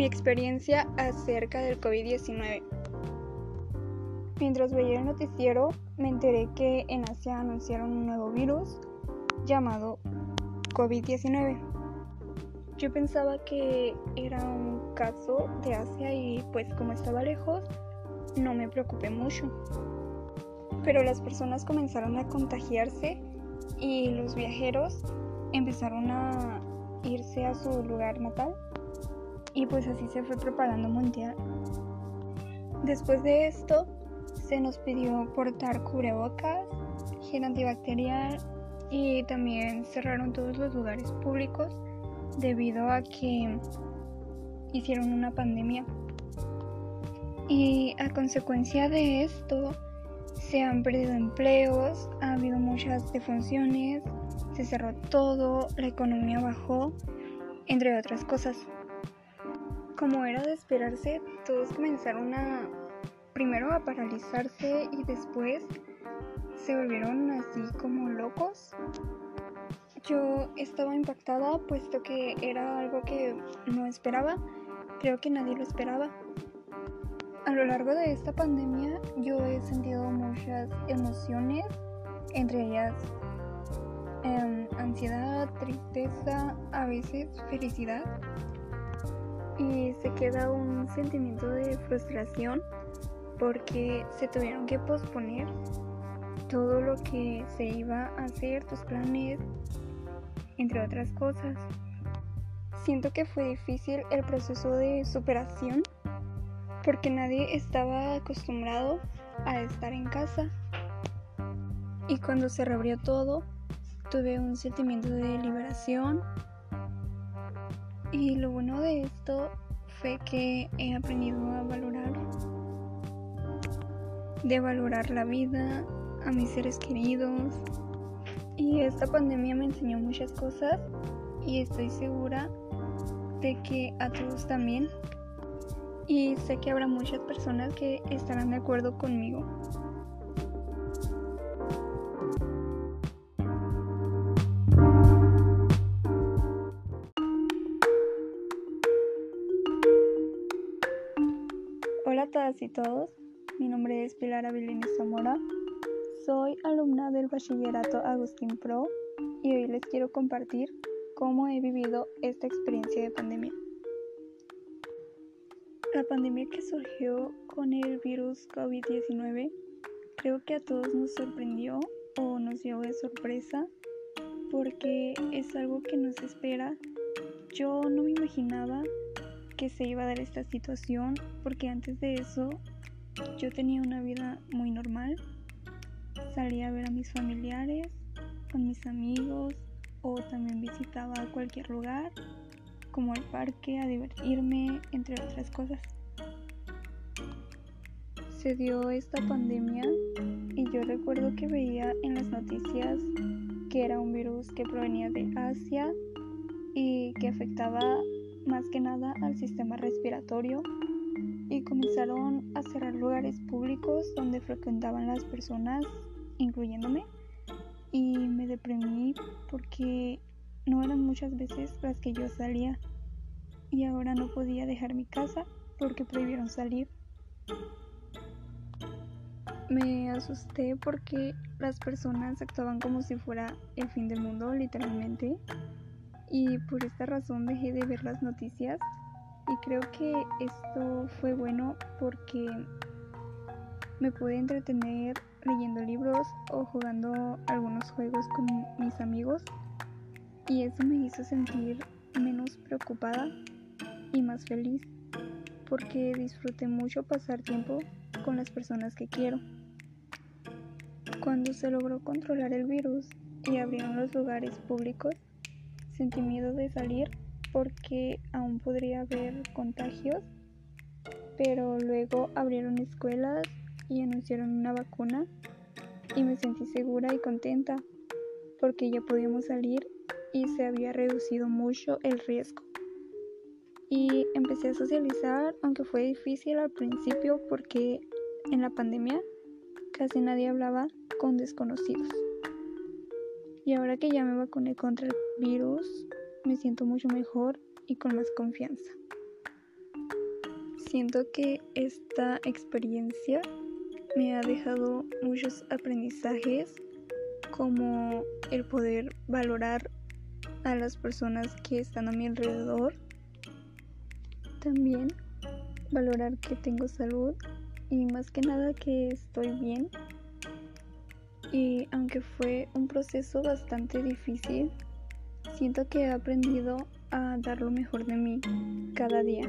Mi experiencia acerca del COVID-19. Mientras veía el noticiero, me enteré que en Asia anunciaron un nuevo virus llamado COVID-19. Yo pensaba que era un caso de Asia y pues como estaba lejos, no me preocupé mucho. Pero las personas comenzaron a contagiarse y los viajeros empezaron a irse a su lugar natal y pues así se fue propagando mundial. Después de esto, se nos pidió portar cubrebocas, gel antibacterial y también cerraron todos los lugares públicos debido a que hicieron una pandemia. Y a consecuencia de esto, se han perdido empleos, ha habido muchas defunciones, se cerró todo, la economía bajó, entre otras cosas. Como era de esperarse, todos comenzaron a primero a paralizarse y después se volvieron así como locos. Yo estaba impactada puesto que era algo que no esperaba, creo que nadie lo esperaba. A lo largo de esta pandemia yo he sentido muchas emociones, entre ellas em, ansiedad, tristeza, a veces felicidad se queda un sentimiento de frustración porque se tuvieron que posponer todo lo que se iba a hacer, tus planes, entre otras cosas. Siento que fue difícil el proceso de superación porque nadie estaba acostumbrado a estar en casa. Y cuando se reabrió todo, tuve un sentimiento de liberación y lo bueno de esto fue que he aprendido a valorar, de valorar la vida, a mis seres queridos. Y esta pandemia me enseñó muchas cosas y estoy segura de que a todos también. Y sé que habrá muchas personas que estarán de acuerdo conmigo. Todas y todos, mi nombre es Pilar Avilini Zamora, soy alumna del Bachillerato Agustín Pro y hoy les quiero compartir cómo he vivido esta experiencia de pandemia. La pandemia que surgió con el virus COVID-19 creo que a todos nos sorprendió o nos dio de sorpresa porque es algo que nos espera. Yo no me imaginaba que se iba a dar esta situación porque antes de eso yo tenía una vida muy normal. Salía a ver a mis familiares, con mis amigos o también visitaba cualquier lugar como el parque a divertirme, entre otras cosas. Se dio esta pandemia y yo recuerdo que veía en las noticias que era un virus que provenía de Asia y que afectaba más que nada al sistema respiratorio y comenzaron a cerrar lugares públicos donde frecuentaban las personas, incluyéndome, y me deprimí porque no eran muchas veces las que yo salía y ahora no podía dejar mi casa porque prohibieron salir. Me asusté porque las personas actuaban como si fuera el fin del mundo, literalmente y por esta razón dejé de ver las noticias y creo que esto fue bueno porque me pude entretener leyendo libros o jugando algunos juegos con mis amigos y eso me hizo sentir menos preocupada y más feliz porque disfruté mucho pasar tiempo con las personas que quiero. Cuando se logró controlar el virus y abrieron los lugares públicos, Sentí miedo de salir porque aún podría haber contagios, pero luego abrieron escuelas y anunciaron una vacuna y me sentí segura y contenta porque ya podíamos salir y se había reducido mucho el riesgo. Y empecé a socializar, aunque fue difícil al principio porque en la pandemia casi nadie hablaba con desconocidos. Y ahora que ya me vacuné contra el virus, me siento mucho mejor y con más confianza. Siento que esta experiencia me ha dejado muchos aprendizajes como el poder valorar a las personas que están a mi alrededor. También valorar que tengo salud y más que nada que estoy bien. Y aunque fue un proceso bastante difícil, siento que he aprendido a dar lo mejor de mí cada día.